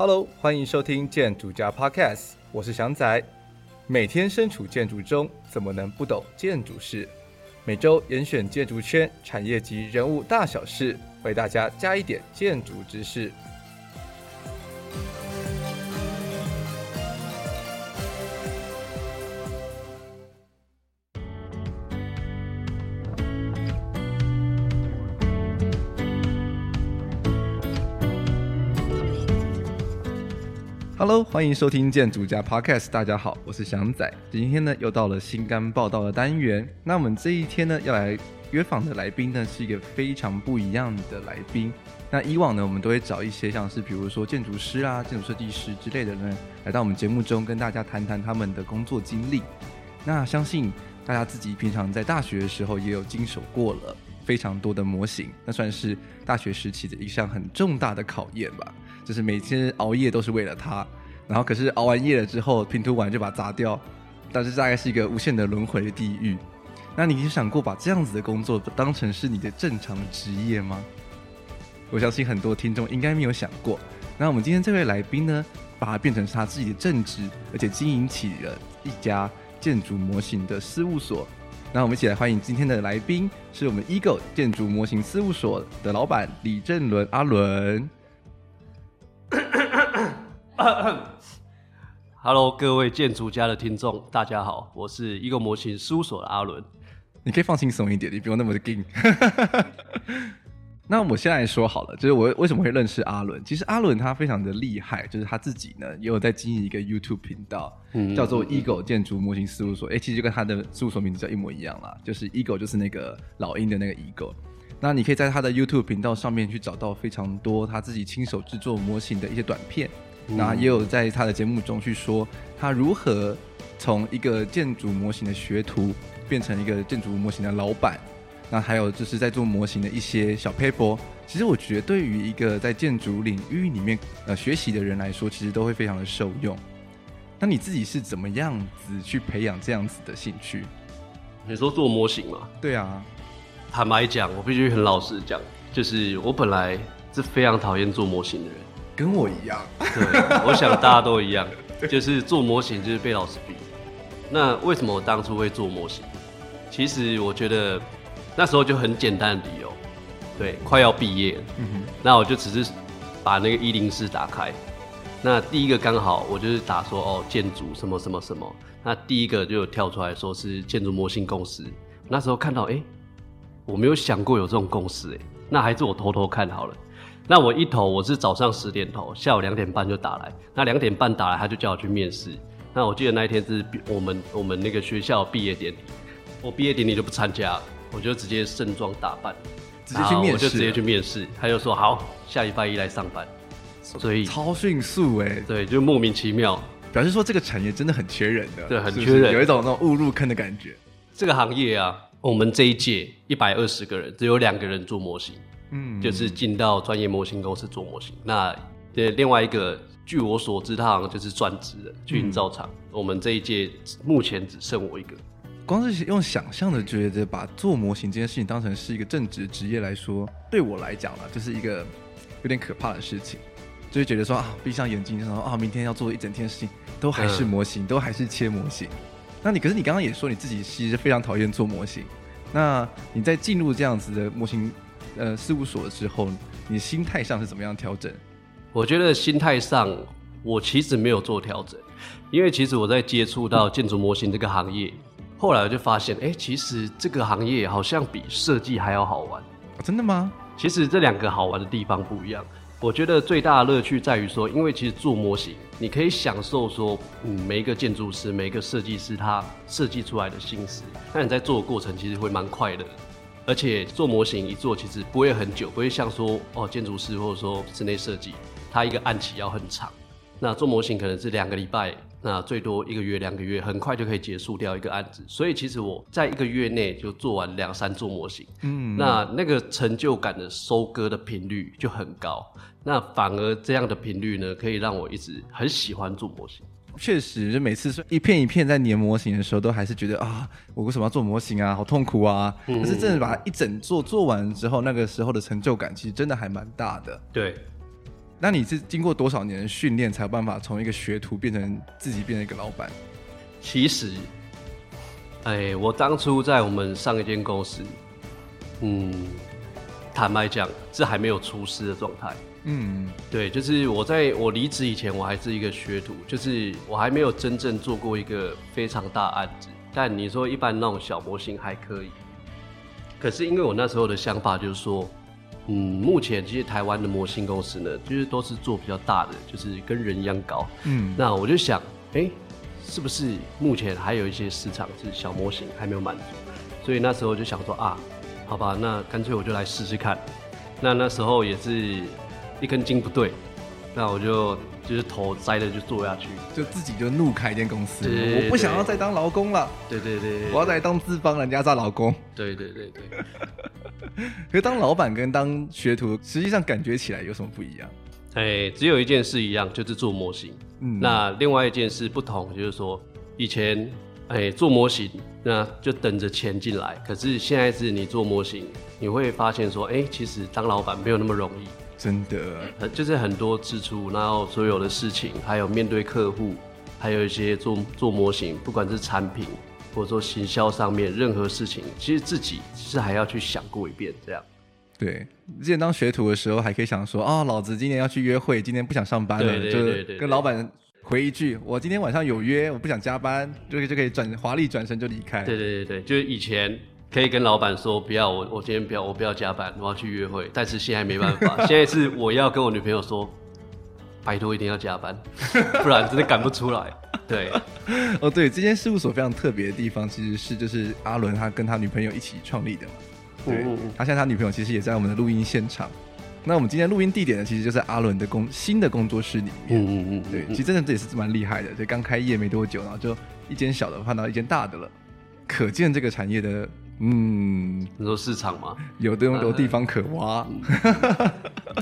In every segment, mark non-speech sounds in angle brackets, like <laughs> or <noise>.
Hello，欢迎收听建筑家 Podcast，我是翔仔。每天身处建筑中，怎么能不懂建筑事？每周严选建筑圈产业及人物大小事，为大家加一点建筑知识。Hello，欢迎收听建筑家 Podcast。大家好，我是翔仔。今天呢，又到了新肝报道的单元。那我们这一天呢，要来约访的来宾呢，是一个非常不一样的来宾。那以往呢，我们都会找一些像是比如说建筑师啊、建筑设计师之类的人，来到我们节目中跟大家谈谈他们的工作经历。那相信大家自己平常在大学的时候也有经手过了非常多的模型，那算是大学时期的一项很重大的考验吧。就是每天熬夜都是为了它，然后可是熬完夜了之后，拼图完就把它砸掉，但是大概是一个无限的轮回的地狱。那你有想过把这样子的工作当成是你的正常的职业吗？我相信很多听众应该没有想过。那我们今天这位来宾呢，把它变成是他自己的正职，而且经营起了一家建筑模型的事务所。那我们一起来欢迎今天的来宾，是我们 Eagle 建筑模型事务所的老板李正伦阿伦。<coughs> <coughs> Hello，各位建筑家的听众，大家好，我是 Eagle 模型事务所的阿伦。你可以放轻松一点，你不用那么的硬。<laughs> 那我先来说好了，就是我为什么会认识阿伦？其实阿伦他非常的厉害，就是他自己呢也有在经营一个 YouTube 频道，嗯、叫做 Eagle 建筑模型事务所。哎、欸，其实就跟他的事务所名字叫一模一样啦，就是 Eagle 就是那个老鹰的那个 Eagle。那你可以在他的 YouTube 频道上面去找到非常多他自己亲手制作模型的一些短片。那也有在他的节目中去说他如何从一个建筑模型的学徒变成一个建筑模型的老板。那还有就是在做模型的一些小 paper，。其实我觉得对于一个在建筑领域里面呃学习的人来说，其实都会非常的受用。那你自己是怎么样子去培养这样子的兴趣？你说做模型吗？对啊。坦白讲，我必须很老实讲，就是我本来是非常讨厌做模型的人。跟我一样，对，我想大家都一样，就是做模型就是被老师逼。那为什么我当初会做模型？其实我觉得那时候就很简单的理由，对，快要毕业了，嗯哼，那我就只是把那个一零四打开，那第一个刚好我就是打说哦建筑什么什么什么，那第一个就有跳出来说是建筑模型公司，那时候看到哎、欸，我没有想过有这种公司哎，那还是我偷偷看好了。那我一投，我是早上十点投，下午两点半就打来。那两点半打来，他就叫我去面试。那我记得那一天是我们我们那个学校毕业典礼，我毕业典礼就不参加了，我就直接盛装打扮，直接去面试，我就直接去面试。他就说好，下礼拜一来上班。所以超迅速哎、欸，对，就莫名其妙，表示说这个产业真的很缺人的，对，很缺人，是是有一种那种误入坑的感觉。这个行业啊，我们这一届一百二十个人，只有两个人做模型。嗯，就是进到专业模型公司做模型。那呃，另外一个，据我所知，他好像就是专职的去营造厂。嗯、我们这一届目前只剩我一个。光是用想象的，觉得把做模型这件事情当成是一个正职职业来说，对我来讲呢，就是一个有点可怕的事情。就会觉得说啊，闭上眼睛，然后啊，明天要做一整天的事情，都还是模型，嗯、都还是切模型。那你可是你刚刚也说你自己其实非常讨厌做模型。那你在进入这样子的模型呃，事务所之后，你心态上是怎么样调整？我觉得心态上，我其实没有做调整，因为其实我在接触到建筑模型这个行业，后来我就发现，哎、欸，其实这个行业好像比设计还要好玩。哦，真的吗？其实这两个好玩的地方不一样。我觉得最大的乐趣在于说，因为其实做模型，你可以享受说，嗯，每一个建筑师、每一个设计师他设计出来的心思，那你在做的过程其实会蛮快乐的。而且做模型一做其实不会很久，不会像说哦建筑师或者说室内设计，它一个案期要很长。那做模型可能是两个礼拜，那最多一个月两个月，很快就可以结束掉一个案子。所以其实我在一个月内就做完两三座模型，嗯，那那个成就感的收割的频率就很高。那反而这样的频率呢，可以让我一直很喜欢做模型。确实，就每次一片一片在粘模型的时候，都还是觉得啊，我为什么要做模型啊，好痛苦啊！可、嗯、是真的把它一整做做完之后，那个时候的成就感其实真的还蛮大的。对。那你是经过多少年的训练，才有办法从一个学徒变成自己变成一个老板？其实，哎，我当初在我们上一间公司，嗯，坦白讲，这还没有出师的状态。嗯，对，就是我在我离职以前，我还是一个学徒，就是我还没有真正做过一个非常大案子。但你说一般那种小模型还可以，可是因为我那时候的想法就是说，嗯，目前其实台湾的模型公司呢，就是都是做比较大的，就是跟人一样高。嗯，那我就想，哎、欸，是不是目前还有一些市场是小模型还没有满足？所以那时候就想说啊，好吧，那干脆我就来试试看。那那时候也是。一根筋不对，那我就就是头栽了就做下去，就自己就怒开一间公司。对对对，我不想要再当劳工了。对对对，对，我要再当资方人家当劳工。对对对对。<laughs> 可是当老板跟当学徒，实际上感觉起来有什么不一样？哎，只有一件事一样，就是做模型。嗯。那另外一件事不同，就是说以前哎做模型，那就等着钱进来。可是现在是你做模型，你会发现说，哎，其实当老板没有那么容易。真的，就是很多支出，然后所有的事情，还有面对客户，还有一些做做模型，不管是产品或者说行销上面任何事情，其实自己是还要去想过一遍这样。对，之前当学徒的时候，还可以想说，哦，老子今天要去约会，今天不想上班了，对对对对对就跟老板回一句，我今天晚上有约，我不想加班，就就可以转华丽转身就离开。对对对对，就是以前。可以跟老板说不要我，我今天不要，我不要加班，我要去约会。但是现在没办法，<laughs> 现在是我要跟我女朋友说，拜托一定要加班，不然真的赶不出来。对，<laughs> 哦对，这间事务所非常特别的地方，其实是就是阿伦他跟他女朋友一起创立的嘛。对，嗯嗯，他现在他女朋友其实也在我们的录音现场。那我们今天录音地点呢，其实就是阿伦的工新的工作室里面。嗯嗯嗯，对，其实真的这也是蛮厉害的，就刚开业没多久，然后就一间小的换到一间大的了，可见这个产业的。嗯，你说市场吗？有的有地方可挖，嗯、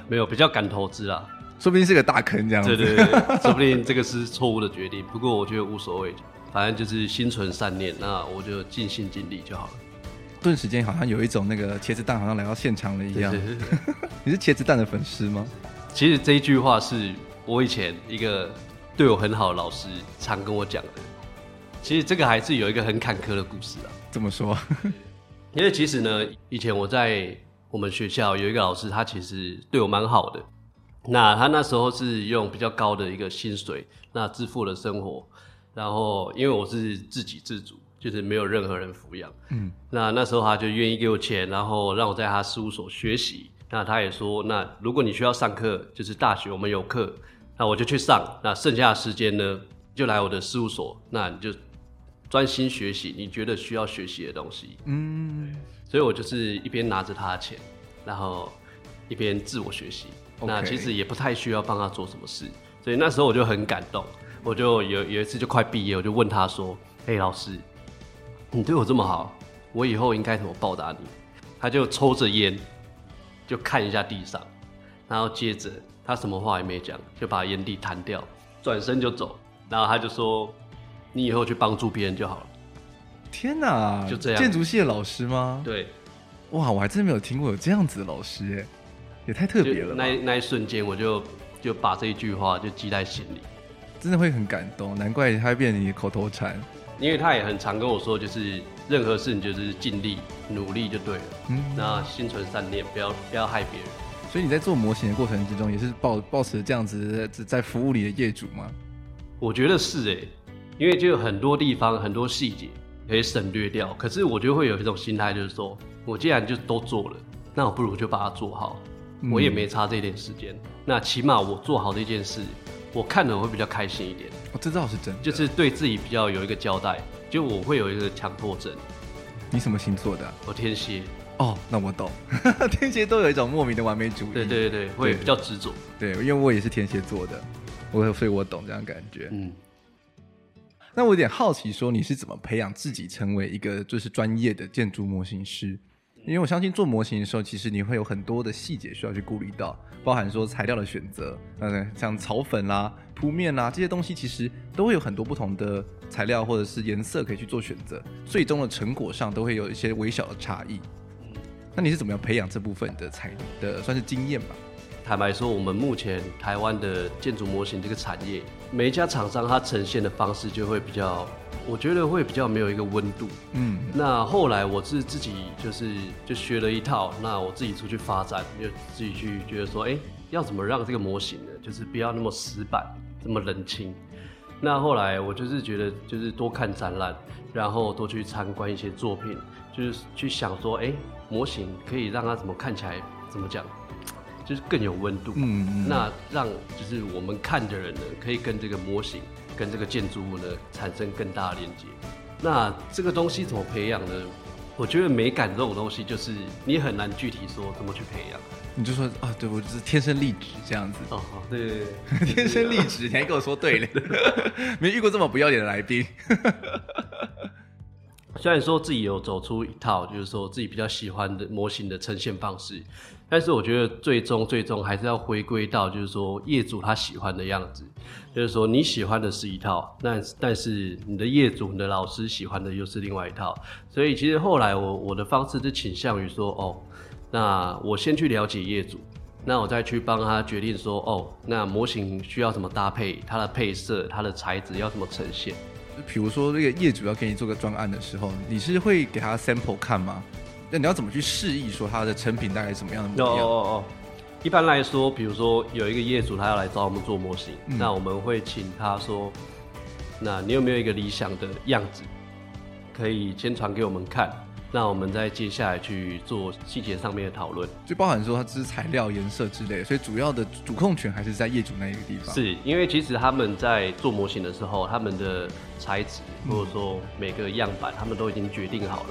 没有比较敢投资啊，说不定是个大坑这样子。对对对，说不定这个是错误的决定。不过我觉得无所谓，反正就是心存善念，那我就尽心尽力就好了。顿时间好像有一种那个茄子蛋好像来到现场了一样。对对对对你是茄子蛋的粉丝吗？其实这一句话是我以前一个对我很好的老师常跟我讲的。其实这个还是有一个很坎坷的故事啊。怎么说？因为其实呢，以前我在我们学校有一个老师，他其实对我蛮好的。那他那时候是用比较高的一个薪水，那支付了生活。然后因为我是自给自足，就是没有任何人抚养。嗯。那那时候他就愿意给我钱，然后让我在他事务所学习。那他也说，那如果你需要上课，就是大学我们有课，那我就去上。那剩下的时间呢，就来我的事务所，那你就。专心学习你觉得需要学习的东西，嗯，所以我就是一边拿着他的钱，然后一边自我学习。那其实也不太需要帮他做什么事，所以那时候我就很感动。我就有有一次就快毕业，我就问他说：“嘿，老师，你对我这么好，我以后应该怎么报答你？”他就抽着烟，就看一下地上，然后接着他什么话也没讲，就把烟蒂弹掉，转身就走。然后他就说。你以后去帮助别人就好了。天哪，就这样。建筑系的老师吗？对。哇，我还真没有听过有这样子的老师，哎，也太特别了。那那一瞬间，我就就把这一句话就记在心里，真的会很感动。难怪他会变成你的口头禅。因为他也很常跟我说，就是任何事你就是尽力努力就对了。嗯。那心存善念，不要不要害别人。所以你在做模型的过程之中，也是抱抱持这样子在在服务你的业主吗？我觉得是哎。因为就有很多地方很多细节可以省略掉，可是我就会有一种心态，就是说我既然就都做了，那我不如就把它做好，嗯、我也没差这点时间，那起码我做好这件事，我看了我会比较开心一点。哦，这倒是真的，就是对自己比较有一个交代，就我会有一个强迫症。你什么星座的、啊？我天蝎。哦，那我懂，<laughs> 天蝎都有一种莫名的完美主义。对对对，会比较执着。对，因为我也是天蝎座的，我所以我懂这样感觉。嗯。那我有点好奇，说你是怎么培养自己成为一个就是专业的建筑模型师？因为我相信做模型的时候，其实你会有很多的细节需要去顾虑到，包含说材料的选择，嗯，像草粉啦、啊、铺面啦、啊、这些东西，其实都会有很多不同的材料或者是颜色可以去做选择，最终的成果上都会有一些微小的差异。那你是怎么样培养这部分的才的算是经验吧？坦白说，我们目前台湾的建筑模型这个产业，每一家厂商它呈现的方式就会比较，我觉得会比较没有一个温度。嗯，那后来我是自己就是就学了一套，那我自己出去发展，就自己去觉得说，哎、欸，要怎么让这个模型呢，就是不要那么死板，这么冷清。那后来我就是觉得，就是多看展览，然后多去参观一些作品，就是去想说，哎、欸，模型可以让它怎么看起来，怎么讲，就是更有温度。嗯，嗯。那让就是我们看的人呢，可以跟这个模型、跟这个建筑物呢产生更大的连接。那这个东西怎么培养呢？我觉得美感这种东西，就是你很难具体说怎么去培养。你就说啊，对，我就是天生丽质这样子。哦，对对对，<laughs> 天生丽质，你还跟我说对了，<laughs> 没遇过这么不要脸的来宾。<laughs> 虽然说自己有走出一套，就是说自己比较喜欢的模型的呈现方式，但是我觉得最终最终还是要回归到，就是说业主他喜欢的样子。就是说你喜欢的是一套，那但是你的业主、你的老师喜欢的又是另外一套。所以其实后来我我的方式是倾向于说，哦。那我先去了解业主，那我再去帮他决定说，哦，那模型需要怎么搭配，它的配色、它的材质要怎么呈现。比如说，这个业主要给你做个专案的时候，你是会给他 sample 看吗？那你要怎么去示意说它的成品大概是什么样的模样？哦哦哦。一般来说，比如说有一个业主他要来找我们做模型，嗯、那我们会请他说，那你有没有一个理想的样子，可以先传给我们看。那我们再接下来去做细节上面的讨论，就包含说它只是材料、颜色之类的，所以主要的主控权还是在业主那一个地方。是因为其实他们在做模型的时候，他们的材质或者说每个样板，他们都已经决定好了，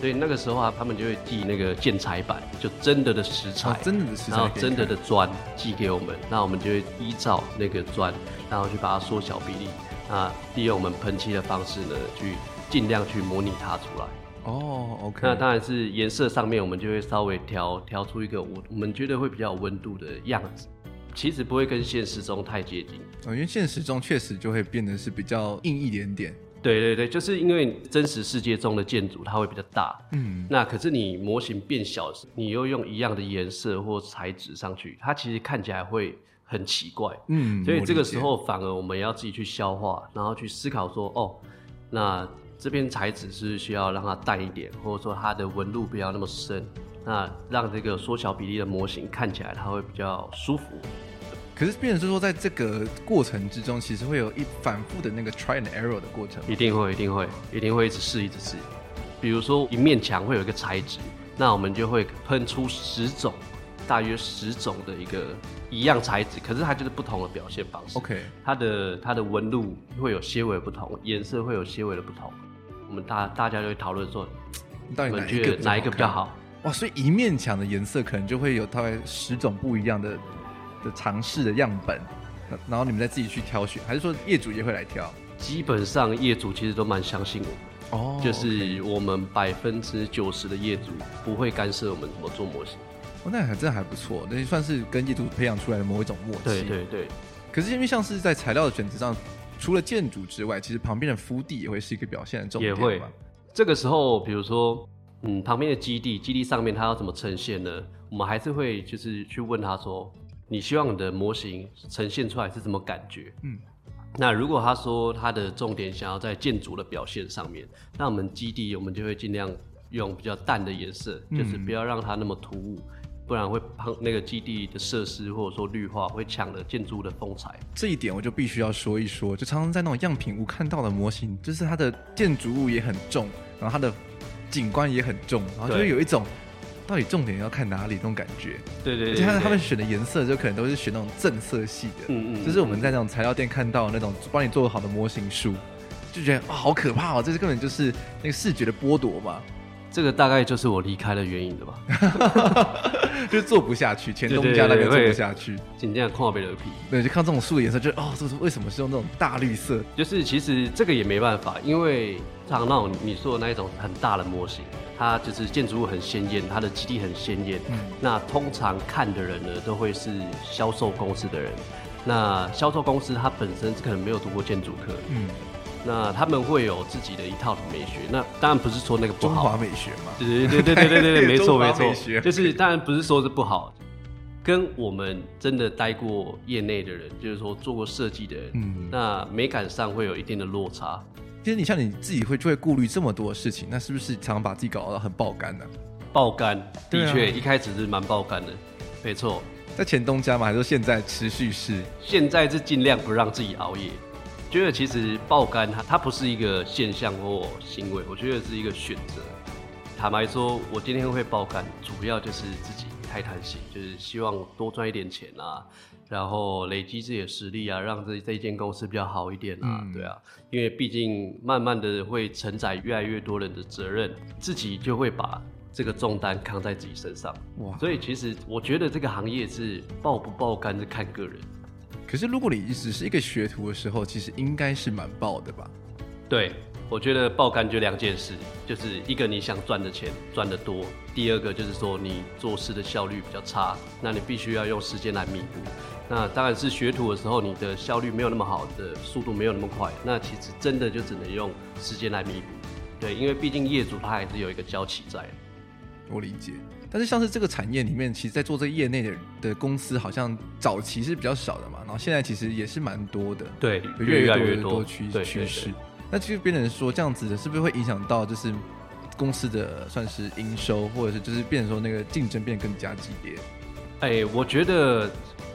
所以那个时候啊，他们就会寄那个建材板，就真的的石材，哦、真的的石材，然后真的的砖寄给我们，那我们就会依照那个砖，然后去把它缩小比例，那利用我们喷漆的方式呢，去尽量去模拟它出来。哦、oh，OK，那当然是颜色上面，我们就会稍微调调出一个我我们觉得会比较有温度的样子，其实不会跟现实中太接近。哦，因为现实中确实就会变得是比较硬一点点。对对对，就是因为真实世界中的建筑它会比较大，嗯，那可是你模型变小，你又用一样的颜色或材质上去，它其实看起来会很奇怪，嗯，所以这个时候反而我们要自己去消化，然后去思考说，哦，那。这边材质是需要让它淡一点，或者说它的纹路不要那么深，那让这个缩小比例的模型看起来它会比较舒服。可是，变成是说，在这个过程之中，其实会有一反复的那个 try and error 的过程。一定会，一定会，一定会一直试，一直试。比如说，一面墙会有一个材质，那我们就会喷出十种，大约十种的一个一样材质，可是它就是不同的表现方式。OK，它的它的纹路会有些微不同，颜色会有些微的不同。我们大大家就会讨论说，到底哪一个哪一个比较好？哇，所以一面墙的颜色可能就会有大概十种不一样的的尝试的样本，然后你们再自己去挑选，还是说业主也会来挑？基本上业主其实都蛮相信我们哦，就是我们百分之九十的业主不会干涉我们怎么做模型。哦，那还真的还不错，那算是跟业主培养出来的某一种默契。对对对。可是因为像是在材料的选择上。除了建筑之外，其实旁边的敷地也会是一个表现的重点。也会。这个时候，比如说，嗯，旁边的基地，基地上面它要怎么呈现呢？我们还是会就是去问他说，你希望你的模型呈现出来是什么感觉？嗯。那如果他说他的重点想要在建筑的表现上面，那我们基地我们就会尽量用比较淡的颜色，就是不要让它那么突兀。不然会碰那个基地的设施，或者说绿化会抢了建筑的风采。这一点我就必须要说一说。就常常在那种样品屋看到的模型，就是它的建筑物也很重，然后它的景观也很重，然后就会有一种到底重点要看哪里那种感觉。对对对，对。而且他们选的颜色就可能都是选那种正色系的。嗯嗯。就是我们在那种材料店看到那种帮你做好的模型书，就觉得哇好可怕哦！这是根本就是那个视觉的剥夺嘛。这个大概就是我离开的原因了吧，<laughs> 就是做不下去，前东家那边做不下去，紧张跨背的皮，对，就看这种树的颜色，就哦，这是为什么是用那种大绿色？就是其实这个也没办法，因为像那种你说的那一种很大的模型，它就是建筑物很鲜艳，它的基地很鲜艳，嗯，那通常看的人呢，都会是销售公司的人，那销售公司它本身可能没有读过建筑课，嗯。那他们会有自己的一套美学，那当然不是说那个不好。中华美学嘛。对对对对对对对，<laughs> 没错没错，就是当然不是说是不好，跟我们真的待过业内的人，就是说做过设计的人，嗯，那美感上会有一定的落差。其实你像你自己会就会顾虑这么多事情，那是不是常常把自己搞到很爆肝呢？爆肝，的确，啊、一开始是蛮爆肝的，没错。在前东家嘛？还是说现在持续是？现在是尽量不让自己熬夜。觉得其实爆肝它它不是一个现象或行为，我觉得是一个选择。坦白说，我今天会爆肝，主要就是自己太贪心，就是希望多赚一点钱啊，然后累积自己的实力啊，让这这一间公司比较好一点啊，嗯、对啊，因为毕竟慢慢的会承载越来越多人的责任，自己就会把这个重担扛在自己身上。哇，所以其实我觉得这个行业是爆不爆肝是看个人。可是，如果你只是一个学徒的时候，其实应该是蛮爆的吧？对，我觉得爆肝就两件事，就是一个你想赚的钱赚得多，第二个就是说你做事的效率比较差，那你必须要用时间来弥补。那当然是学徒的时候，你的效率没有那么好，的速度没有那么快，那其实真的就只能用时间来弥补。对，因为毕竟业主他还是有一个交期在。我理解。但是像是这个产业里面，其实，在做这个业内的的公司，好像早期是比较少的嘛，然后现在其实也是蛮多的，对，越来越多趋趋势。那其实变成说这样子的，是不是会影响到就是公司的算是营收，或者是就是变成说那个竞争变得更加激烈？哎，我觉得。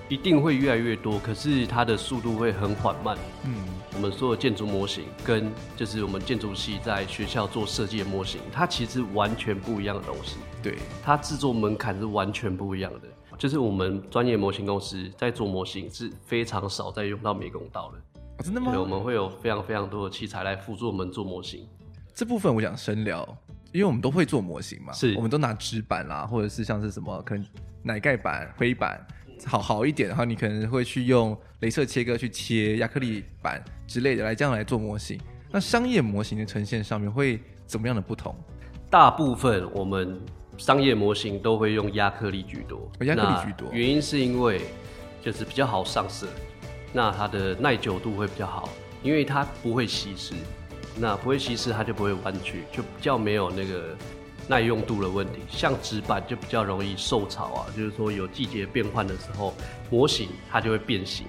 一定会越来越多，可是它的速度会很缓慢。嗯，我们说的建筑模型跟就是我们建筑系在学校做设计的模型，它其实完全不一样的东西。对，它制作门槛是完全不一样的。就是我们专业模型公司在做模型是非常少在用到美工刀的。哦，真的吗？对，我们会有非常非常多的器材来辅助我们做模型。这部分我想深聊，因为我们都会做模型嘛，是，我们都拿纸板啦，或者是像是什么可能奶盖板、灰板。好好一点的话，你可能会去用镭射切割去切亚克力板之类的来这样来做模型。那商业模型的呈现上面会怎么样的不同？大部分我们商业模型都会用亚克力居多，亚克力居多。原因是因为就是比较好上色，那它的耐久度会比较好，因为它不会稀释，那不会稀释它就不会弯曲，就比较没有那个。耐用度的问题，像纸板就比较容易受潮啊，就是说有季节变换的时候，模型它就会变形。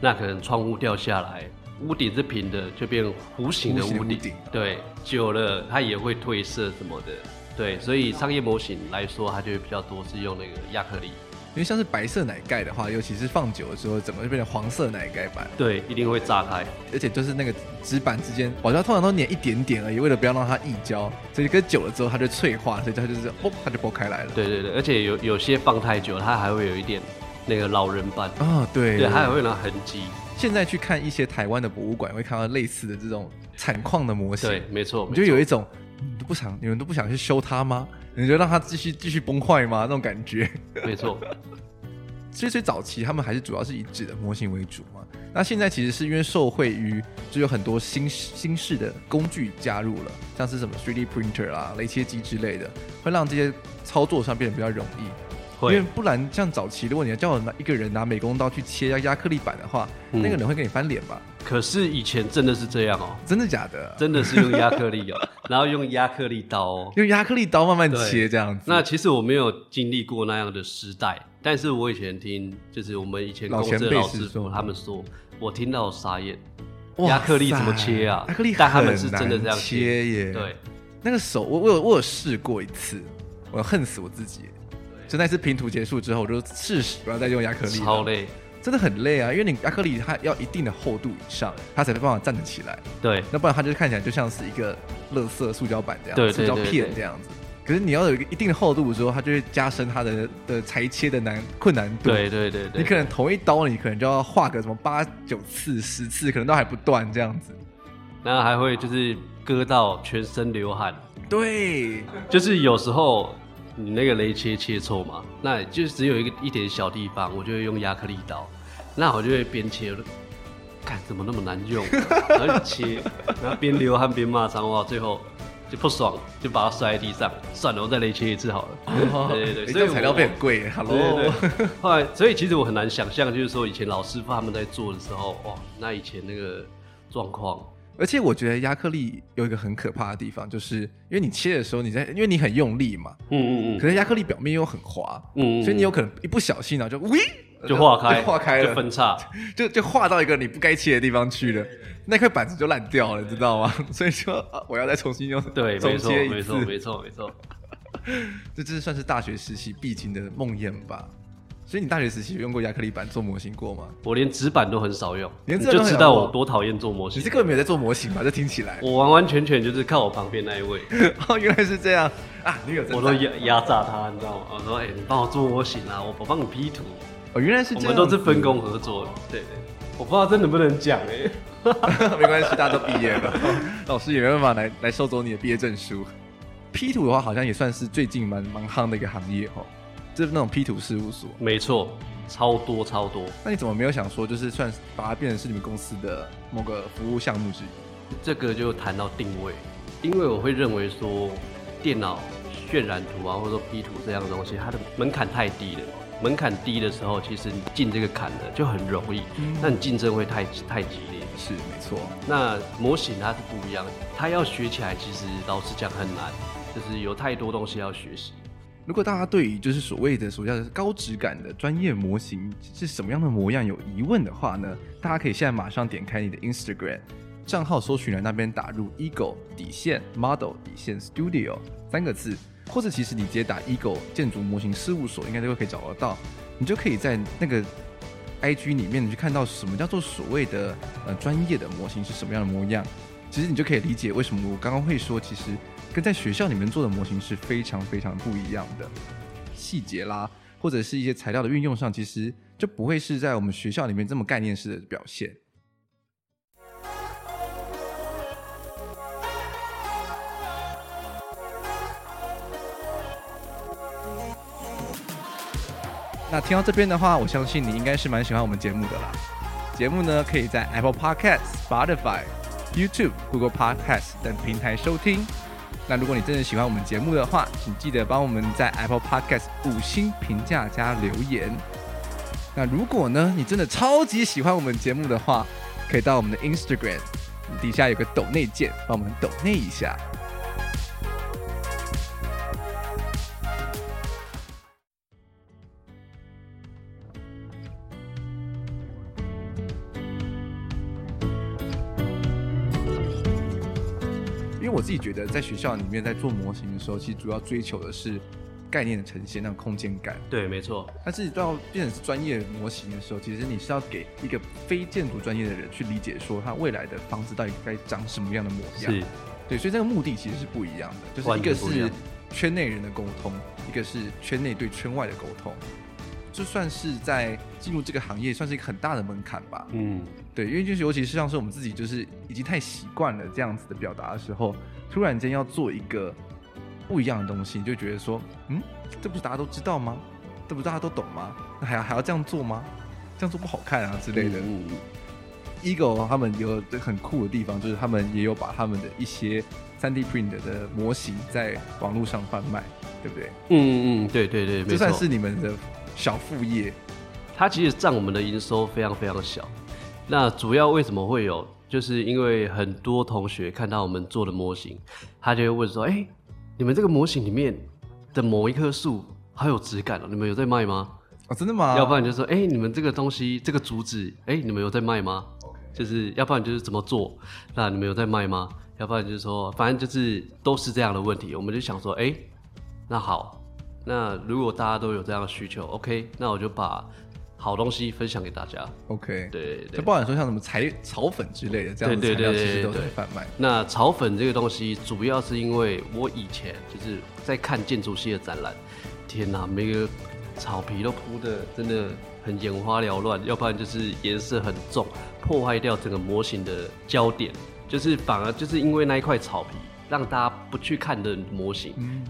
那可能窗户掉下来，屋顶是平的，就变弧形的屋顶。对，久了它也会褪色什么的。对，所以商业模型来说，它就会比较多是用那个亚克力。因为像是白色奶盖的话，尤其是放久的时候，怎么就变成黄色奶盖板？对，一定会炸开。而且就是那个纸板之间，好像通常都粘一点点而已，为了不要让它溢胶，所以跟久了之后它就脆化，所以它就是嘣，它就剥开来了。对对对，而且有有些放太久，它还会有一点那个老人斑啊、哦，对对，它还会有那痕迹。现在去看一些台湾的博物馆，会看到类似的这种产况的模型。对，没错，你就有一种你都不想，你们都不想去修它吗？你就让它继续继续崩坏吗？那种感觉。没错。<laughs> 所以，最早期他们还是主要是以纸的模型为主嘛。那现在其实是因为受惠于，就有很多新新式的工具加入了，像是什么 3D printer 啦、雷切机之类的，会让这些操作上变得比较容易。会因为不然，像早期如果你要叫我拿一个人拿美工刀去切亚克力板的话，嗯、那个人会跟你翻脸吧？可是以前真的是这样哦、喔，真的假的？真的是用亚克力哦、喔，<laughs> 然后用亚克力刀、喔，用亚克力刀慢慢切这样子。那其实我没有经历过那样的时代。但是我以前听，就是我们以前公司的老师傅他们说，我听到傻眼，亚克力怎么切啊？亚克力，但他们是真的这样切耶。对，那个手，我我有我有试过一次，我要恨死我自己。就那次拼图结束之后，我就试试不要再用亚克力，超累，真的很累啊！因为你亚克力它要一定的厚度以上，它才能办法站得起来。对，那不然它就看起来就像是一个垃圾塑胶板这样，塑胶片这样子。可是你要有一个一定的厚度的时候，它就会加深它的的裁切的难困难度。对对对对，你可能同一刀，你可能就要画个什么八九次、十次，可能都还不断这样子。那还会就是割到全身流汗。对，就是有时候你那个雷切切错嘛，那就只有一个一点小地方，我就会用亚克力刀，那我就会边切，看怎么那么难用，<laughs> 然后切，然后边流汗边骂脏话，最后。就不爽，就把它摔在地上。算了，我再雷切一次好了。哦、对对对，所以材料费很贵。Hello。对对对。后来，所以其实我很难想象，就是说以前老师傅他们在做的时候，哇，那以前那个状况，而且我觉得亚克力有一个很可怕的地方，就是因为你切的时候，你在因为你很用力嘛，嗯嗯嗯，可是亚克力表面又很滑，嗯，所以你有可能一不小心呢就喂就化开，化开了，就分叉，就就化到一个你不该切的地方去了，那块板子就烂掉了，你知道吗？<laughs> 所以说我要再重新用，对，没错，没错，没错，没错，这这算是大学时期必经的梦魇吧。所以你大学时期有用过亚克力板做模型过吗？我连纸板都很少用，你就知道我多讨厌做模型。你是根本没有在做模型吧？这听起来，我完完全全就是靠我旁边那一位。<laughs> 哦，原来是这样啊！你有我都压压榨他，你知道吗？我说，哎、欸，你帮我做模型啊，我我帮你 P 图。哦，原来是这样，我们都是分工合作的。对，对对，我不知道这能不能讲哎、欸，<laughs> 没关系，大家都毕业了，<laughs> 老师也没办法来来收走你的毕业证书。P 图的话，好像也算是最近蛮蛮夯的一个行业哦，就是那种 P 图事务所。没错。超多超多，那你怎么没有想说，就是算把它变成是你们公司的某个服务项目之一？这个就谈到定位，因为我会认为说，电脑渲染图啊，或者说 P 图这样的东西，它的门槛太低了。门槛低的时候，其实你进这个坎呢就很容易，那、嗯、你竞争会太太激烈。是没错。那模型它是不一样的，它要学起来，其实老实讲很难，就是有太多东西要学习。如果大家对于就是所谓的所谓的高质感的专业模型是什么样的模样有疑问的话呢？大家可以现在马上点开你的 Instagram 账号，搜寻栏那边打入 Eagle 底线 Model 底线 Studio 三个字，或者其实你直接打 Eagle 建筑模型事务所，应该都会可以找得到。你就可以在那个 IG 里面，你去看到什么叫做所谓的呃专业的模型是什么样的模样。其实你就可以理解为什么我刚刚会说，其实。跟在学校里面做的模型是非常非常不一样的，细节啦，或者是一些材料的运用上，其实就不会是在我们学校里面这么概念式的表现。那听到这边的话，我相信你应该是蛮喜欢我们节目的啦。节目呢，可以在 Apple Podcast、Spotify、YouTube、Google Podcast 等平台收听。那如果你真的喜欢我们节目的话，请记得帮我们在 Apple Podcast 五星评价加留言。那如果呢，你真的超级喜欢我们节目的话，可以到我们的 Instagram 底下有个抖内键，帮我们抖内一下。自己觉得，在学校里面在做模型的时候，其实主要追求的是概念的呈现，那种空间感。对，没错。但是到变成是专业模型的时候，其实你是要给一个非建筑专业的人去理解，说他未来的房子到底该长什么样的模样。是。对，所以这个目的其实是不一样的，就是一个是圈内人的沟通，一个是圈内对圈外的沟通。就算是在进入这个行业，算是一个很大的门槛吧。嗯，对，因为就是尤其是像是我们自己，就是已经太习惯了这样子的表达的时候，突然间要做一个不一样的东西，你就觉得说，嗯，这不是大家都知道吗？这不是大家都懂吗？那还要还要这样做吗？这样做不好看啊之类的。嗯嗯。Eagle 他们有很酷的地方，就是他们也有把他们的一些 3D print 的模型在网络上贩卖，对不对？嗯嗯嗯，对对对，这算是你们的。小副业，它其实占我们的营收非常非常小。那主要为什么会有？就是因为很多同学看到我们做的模型，他就会问说：“哎、欸，你们这个模型里面的某一棵树好有质感哦，你们有在卖吗？”哦，真的吗？要不然就说：“哎、欸，你们这个东西这个竹子，哎、欸，你们有在卖吗？”就是要不然就是怎么做？那你们有在卖吗？要不然就是说，反正就是都是这样的问题。我们就想说：“哎、欸，那好。”那如果大家都有这样的需求，OK，那我就把好东西分享给大家。OK，对，对，对，就包含说像什么彩草粉之类的这样的材料，其实都在贩卖。那草粉这个东西，主要是因为我以前就是在看建筑系的展览，天哪，每个草皮都铺的真的很眼花缭乱，要不然就是颜色很重，破坏掉整个模型的焦点，就是反而就是因为那一块草皮，让大家不去看的模型。嗯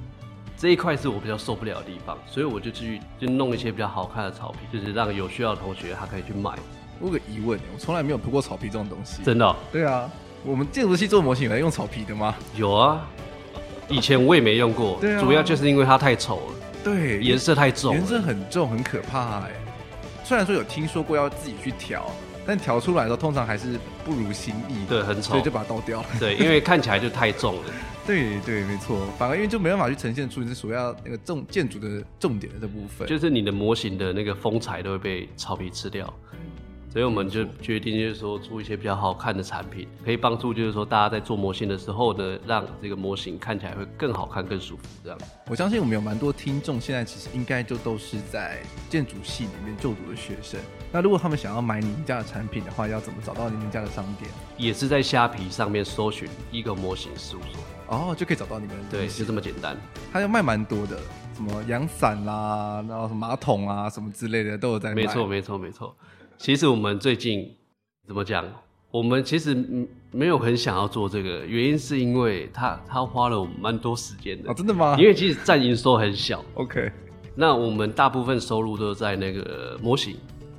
这一块是我比较受不了的地方，所以我就去就弄一些比较好看的草皮，就是让有需要的同学他可以去买。我有个疑问，我从来没有涂过草皮这种东西。真的哦？对啊，我们建筑系做模型有人用草皮的吗？有啊，以前我也没用过。对啊，主要就是因为它太丑了。对，颜色太重，颜色很重，很可怕哎。虽然说有听说过要自己去调，但调出来的时候通常还是不如心意，对，很丑，所以就把它倒掉了。<laughs> 对，因为看起来就太重了。<laughs> 对对，没错，反而因为就没办法去呈现出你是所要那个重建筑的重点的这部分，就是你的模型的那个风采都会被草皮吃掉。所以我们就决定，就是说出一些比较好看的产品，可以帮助，就是说大家在做模型的时候呢，让这个模型看起来会更好看、更舒服。这样，我相信我们有蛮多听众，现在其实应该就都是在建筑系里面就读的学生。那如果他们想要买你们家的产品的话，要怎么找到你们家的商店？也是在虾皮上面搜寻一个模型事务所，哦，就可以找到你们。对，就这么简单。他要卖蛮多的，什么阳伞啦，然后什么马桶啊，什么之类的都有在卖。没错，没错，没错。其实我们最近怎么讲？我们其实没有很想要做这个，原因是因为他他花了我们蛮多时间的。哦，真的吗？因为其实占营收很小。OK。那我们大部分收入都在那个模型，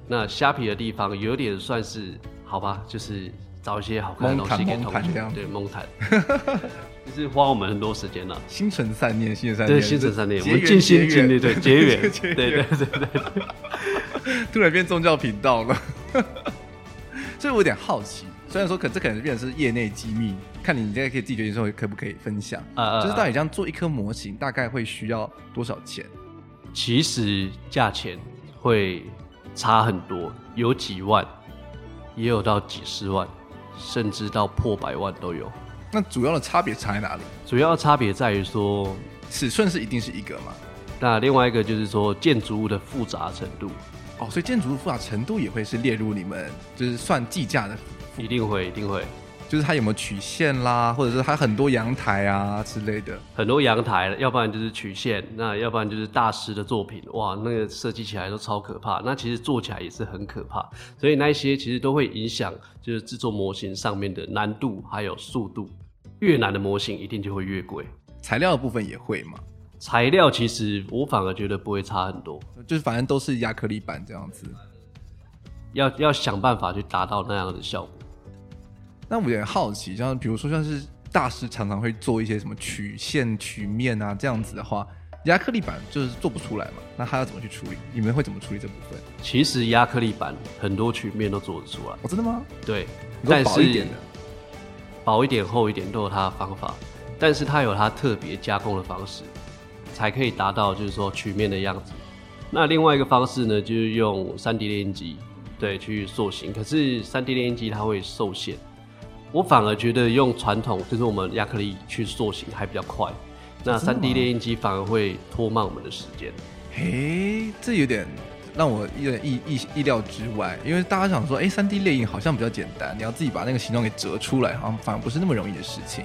那虾皮的地方有点算是好吧，就是找一些好看的东西给同学，对，蒙坦，<laughs> 就是花我们很多时间了。心存善念，心存善念，对，心存善念，我们尽心尽力，对，结缘，对对对对对。<laughs> <laughs> 突然变宗教频道了，<laughs> 所以我有点好奇。虽然说可这可能变成是业内机密，看你现在可以自己决定说可不可以分享。啊，就是到底这样做一颗模型，大概会需要多少钱？其实价钱会差很多，有几万，也有到几十万，甚至到破百万都有。那主要的差别差在哪里？主要的差别在于说尺寸是一定是一个嘛？那另外一个就是说建筑物的复杂程度。哦，所以建筑物复杂程度也会是列入你们就是算计价的，一定会，一定会，就是它有没有曲线啦，或者是它很多阳台啊之类的，很多阳台，要不然就是曲线，那要不然就是大师的作品，哇，那个设计起来都超可怕，那其实做起来也是很可怕，所以那一些其实都会影响，就是制作模型上面的难度还有速度，越难的模型一定就会越贵，材料的部分也会吗？材料其实我反而觉得不会差很多，就是反正都是亚克力板这样子，要要想办法去达到那样的效果。那我也好奇，像比如说像是大师常常会做一些什么曲线、曲面啊这样子的话，亚克力板就是做不出来嘛，那他要怎么去处理？你们会怎么处理这部分？其实亚克力板很多曲面都做得出来。哦，真的吗？对，但是薄一点的，薄一点、厚一点都有它的方法，但是它有它特别加工的方式。才可以达到就是说曲面的样子。那另外一个方式呢，就是用 3D 列印机，对，去塑形。可是 3D 列印机它会受限，我反而觉得用传统，就是我们亚克力去塑形还比较快。那 3D 列印机反而会拖慢我们的时间。嘿，这有点让我有点意意意料之外，因为大家想说，哎，3D 列印好像比较简单，你要自己把那个形状给折出来，好像反而不是那么容易的事情。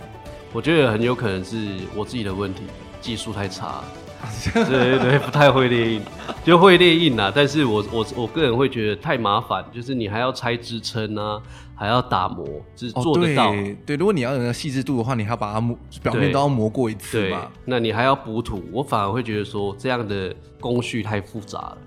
我觉得很有可能是我自己的问题。技术太差，对对对，不太会列印，<laughs> 就会列印啊。但是我我我个人会觉得太麻烦，就是你还要拆支撑啊，还要打磨，就是做得到。哦、对，对，如果你要有那个细致度的话，你还要把它磨，表面都要磨过一次嘛。那你还要补土，我反而会觉得说这样的工序太复杂了。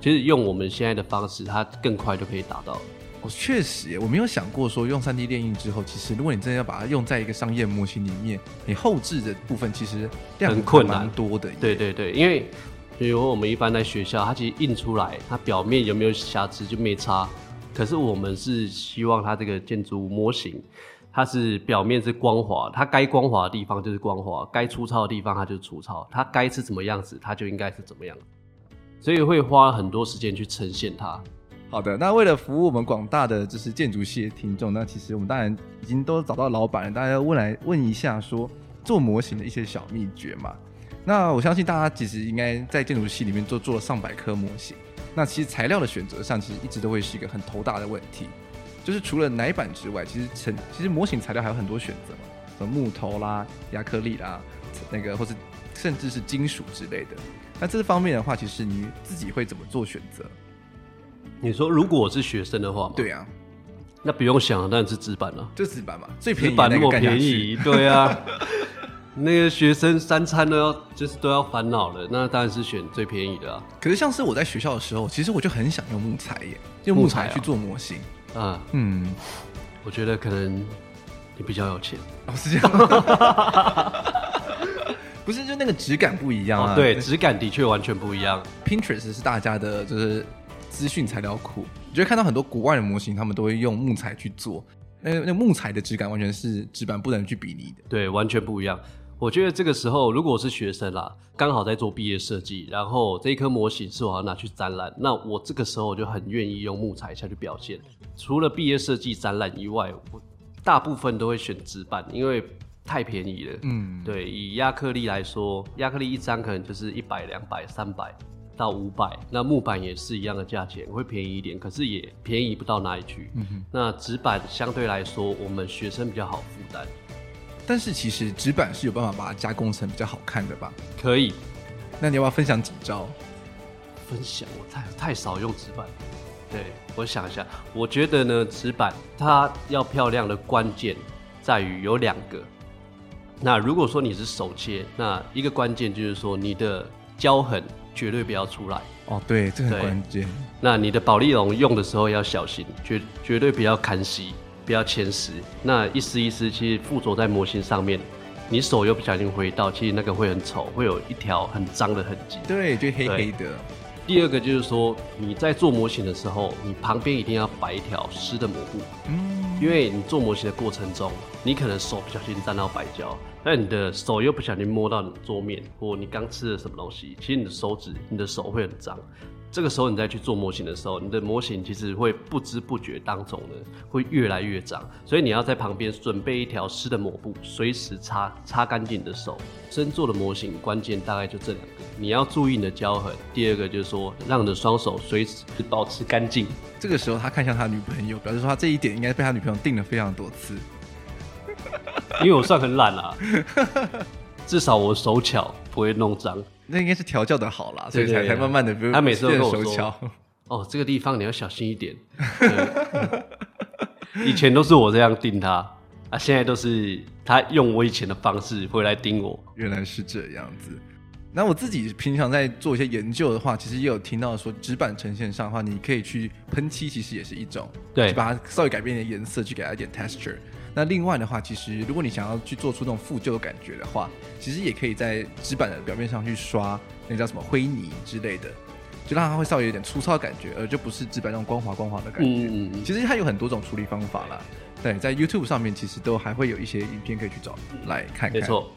其实用我们现在的方式，它更快就可以达到。哦，确实，我没有想过说用 3D 电印之后，其实如果你真的要把它用在一个商业模型里面，你后置的部分其实量很困难多的。对对对，因为比如我们一般在学校，它其实印出来，它表面有没有瑕疵就没差。可是我们是希望它这个建筑模型，它是表面是光滑，它该光滑的地方就是光滑，该粗糙的地方它就是粗糙，它该是怎么样子，它就应该是怎么样。所以会花很多时间去呈现它。好的，那为了服务我们广大的就是建筑系的听众，那其实我们当然已经都找到老板了，大家要问来问一下说做模型的一些小秘诀嘛。那我相信大家其实应该在建筑系里面都做了上百颗模型，那其实材料的选择上其实一直都会是一个很头大的问题，就是除了奶板之外，其实成其实模型材料还有很多选择嘛，什么木头啦、亚克力啦，那个或是甚至是金属之类的。那这方面的话，其实你自己会怎么做选择？你说如果我是学生的话，对啊，那不用想了，当然是纸板了。就纸板嘛，最便宜，纸板那么便宜，对啊，<laughs> 那个学生三餐都要就是都要烦恼了，那当然是选最便宜的啊。可是像是我在学校的时候，其实我就很想用木材耶，用木材去做模型啊。嗯，我觉得可能你比较有钱，哦，是这样，<laughs> 不是就那个质感不一样啊？对，质感的确完全不一样。Pinterest 是大家的就是。资讯材料库，你就会看到很多国外的模型，他们都会用木材去做，那那木材的质感完全是纸板不能去比拟的。对，完全不一样。我觉得这个时候，如果我是学生啦，刚好在做毕业设计，然后这一颗模型是我要拿去展览，那我这个时候我就很愿意用木材下去表现。除了毕业设计展览以外，我大部分都会选纸板，因为太便宜了。嗯，对，以亚克力来说，亚克力一张可能就是一百、两百、三百到五百，那木板也是一样的价钱，会便宜一点，可是也便宜不到哪里去。嗯哼，那纸板相对来说，我们学生比较好负担。但是其实纸板是有办法把它加工成比较好看的吧？可以，那你要不要分享几招？分享我太太少用纸板。对，我想一下，我觉得呢，纸板它要漂亮的关键在于有两个。那如果说你是手切，那一个关键就是说你的胶痕绝对不要出来。哦，对，这个很关键。那你的保丽龙用的时候要小心，绝绝对不要砍锡。不要牵丝，那一丝一丝其实附着在模型上面，你手又不小心挥到，其实那个会很丑，会有一条很脏的痕迹。对，就黑黑的。第二个就是说，你在做模型的时候，你旁边一定要摆一条湿的抹布。嗯，因为你做模型的过程中，你可能手不小心沾到白胶，那你的手又不小心摸到你桌面，或你刚吃了什么东西，其实你的手指、你的手会很脏。这个时候你再去做模型的时候，你的模型其实会不知不觉当中呢，会越来越脏。所以你要在旁边准备一条湿的抹布，随时擦擦干净你的手。真做的模型关键大概就这两个，你要注意你的胶痕。第二个就是说，让你的双手随时保持干净。这个时候他看向他女朋友，表示说他这一点应该被他女朋友定了非常多次。因为我算很懒啦，至少我手巧，不会弄脏。那应该是调教的好啦，所以才才慢慢的，他每次都跟我说：“哦，这个地方你要小心一点。” <laughs> 以前都是我这样盯他，啊，现在都是他用我以前的方式回来盯我。原来是这样子。那我自己平常在做一些研究的话，其实也有听到说，纸板呈现上的话，你可以去喷漆，其实也是一种，对，把它稍微改变一点颜色，去给它一点 texture。那另外的话，其实如果你想要去做出那种复旧的感觉的话，其实也可以在纸板的表面上去刷那叫什么灰泥之类的，就让它会稍微有点粗糙的感觉，而就不是纸板那种光滑光滑的感觉。嗯嗯嗯。其实它有很多种处理方法啦，对，在 YouTube 上面其实都还会有一些影片可以去找来看看。没错。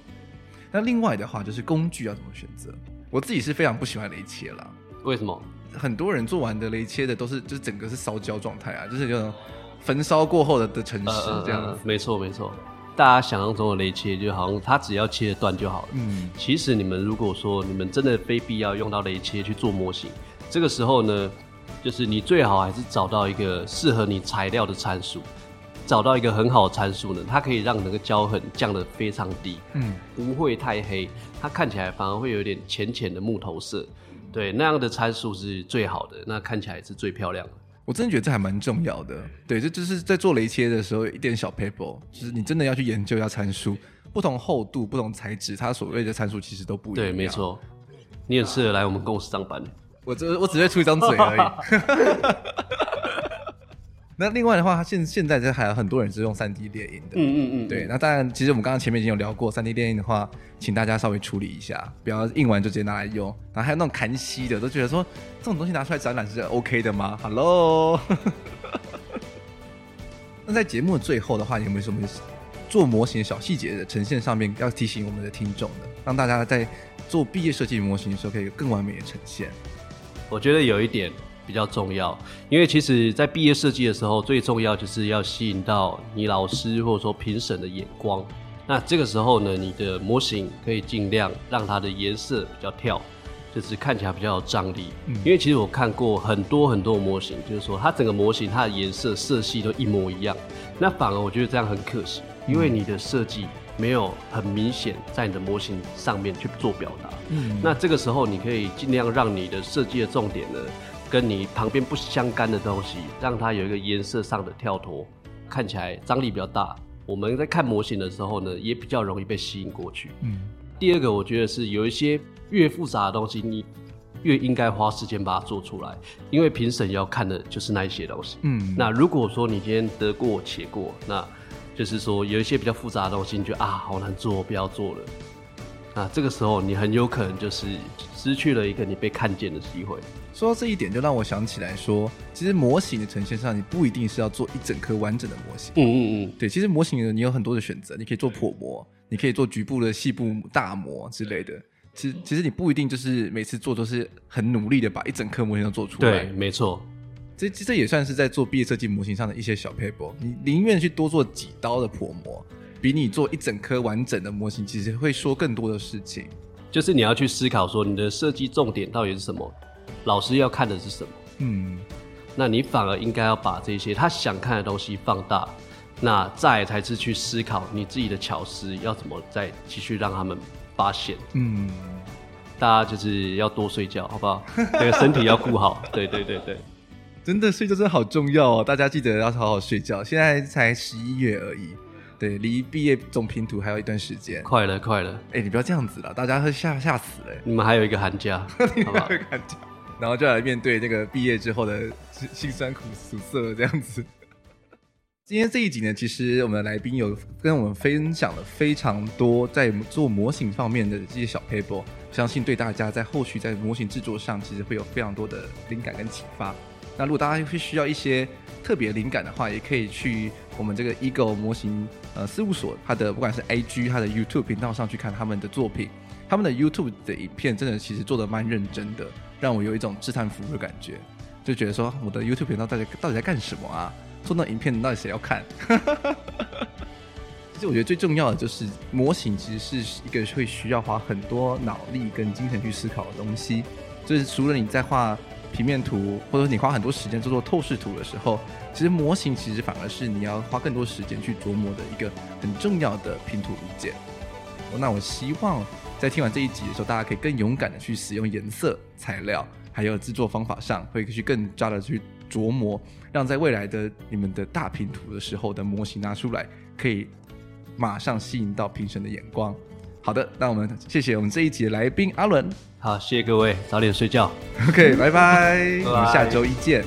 那另外的话，就是工具要怎么选择？我自己是非常不喜欢雷切啦。为什么？很多人做完的雷切的都是就是整个是烧焦状态啊，就是这种。焚烧过后的的城市这样没错没错。大家想象中的雷切就好像它只要切得断就好了。嗯，其实你们如果说你们真的非必要用到雷切去做模型，这个时候呢，就是你最好还是找到一个适合你材料的参数，找到一个很好的参数呢，它可以让那个胶痕降得非常低，嗯，不会太黑，它看起来反而会有点浅浅的木头色，对，那样的参数是最好的，那看起来是最漂亮的。我真的觉得这还蛮重要的，对，这就是在做雷切的时候一点小 paper，就是你真的要去研究一下参数，不同厚度、不同材质，它所谓的参数其实都不一样。对，没错，你很适合来我们公司上班。我只我只会出一张嘴而已。<laughs> 那另外的话，现现在这还有很多人是用三 D 列印的。嗯嗯嗯。对，那当然，其实我们刚刚前面已经有聊过，三 D 列印的话，请大家稍微处理一下，不要印完就直接拿来用。然后还有那种砍锡的，都觉得说这种东西拿出来展览是 OK 的吗？Hello。<laughs> 那在节目的最后的话，有没有什么做模型的小细节的呈现上面要提醒我们的听众的，让大家在做毕业设计模型的时候可以更完美的呈现？我觉得有一点。比较重要，因为其实，在毕业设计的时候，最重要就是要吸引到你老师或者说评审的眼光。那这个时候呢，你的模型可以尽量让它的颜色比较跳，就是看起来比较有张力。嗯。因为其实我看过很多很多模型，就是说它整个模型它的颜色色系都一模一样，那反而我觉得这样很可惜，因为你的设计没有很明显在你的模型上面去做表达。嗯。那这个时候你可以尽量让你的设计的重点呢，跟你旁边不相干的东西，让它有一个颜色上的跳脱，看起来张力比较大。我们在看模型的时候呢，也比较容易被吸引过去。嗯。第二个，我觉得是有一些越复杂的东西，你越应该花时间把它做出来，因为评审要看的就是那一些东西。嗯。那如果说你今天得过且过，那就是说有一些比较复杂的东西，你觉得啊好难做，不要做了。那这个时候你很有可能就是失去了一个你被看见的机会。说到这一点，就让我想起来说，其实模型的呈现上，你不一定是要做一整颗完整的模型。嗯嗯嗯，对，其实模型呢，你有很多的选择，你可以做破模，你可以做局部的细部大模之类的。其实，其实你不一定就是每次做都是很努力的把一整颗模型都做出来。对，没错。这这也算是在做毕业设计模型上的一些小 paper。你宁愿去多做几刀的破模，比你做一整颗完整的模型，其实会说更多的事情。就是你要去思考说，你的设计重点到底是什么？老师要看的是什么？嗯，那你反而应该要把这些他想看的东西放大，那再才是去思考你自己的巧思要怎么再继续让他们发现。嗯，大家就是要多睡觉，好不好？<laughs> 那个身体要顾好。对对对对，真的睡觉真的好重要哦，大家记得要好好睡觉。现在才十一月而已，对，离毕业总拼图还有一段时间。快了快了，哎，你不要这样子了，大家会吓吓死了。你们还有一个寒假，<laughs> 好不好？寒假。然后就来面对那个毕业之后的辛酸苦涩这样子。<laughs> 今天这一集呢，其实我们的来宾有跟我们分享了非常多在做模型方面的这些小 paper，，相信对大家在后续在模型制作上，其实会有非常多的灵感跟启发。那如果大家会需要一些特别灵感的话，也可以去我们这个 Eagle 模型呃事务所，它的不管是 IG，它的 YouTube 频道上去看他们的作品。他们的 YouTube 的影片真的其实做的蛮认真的，让我有一种自叹服务的感觉，就觉得说我的 YouTube 频道到底到底在干什么啊？做那影片到底谁要看？<laughs> 其实我觉得最重要的就是模型其实是一个会需要花很多脑力跟精神去思考的东西，就是除了你在画平面图，或者说你花很多时间做做透视图的时候，其实模型其实反而是你要花更多时间去琢磨的一个很重要的拼图物件。那我希望。在听完这一集的时候，大家可以更勇敢的去使用颜色、材料，还有制作方法上，会去更加的去琢磨，让在未来的你们的大拼图的时候的模型拿出来，可以马上吸引到评审的眼光。好的，那我们谢谢我们这一集的来宾阿伦。好，谢谢各位，早点睡觉。OK，拜拜，我们下周一见。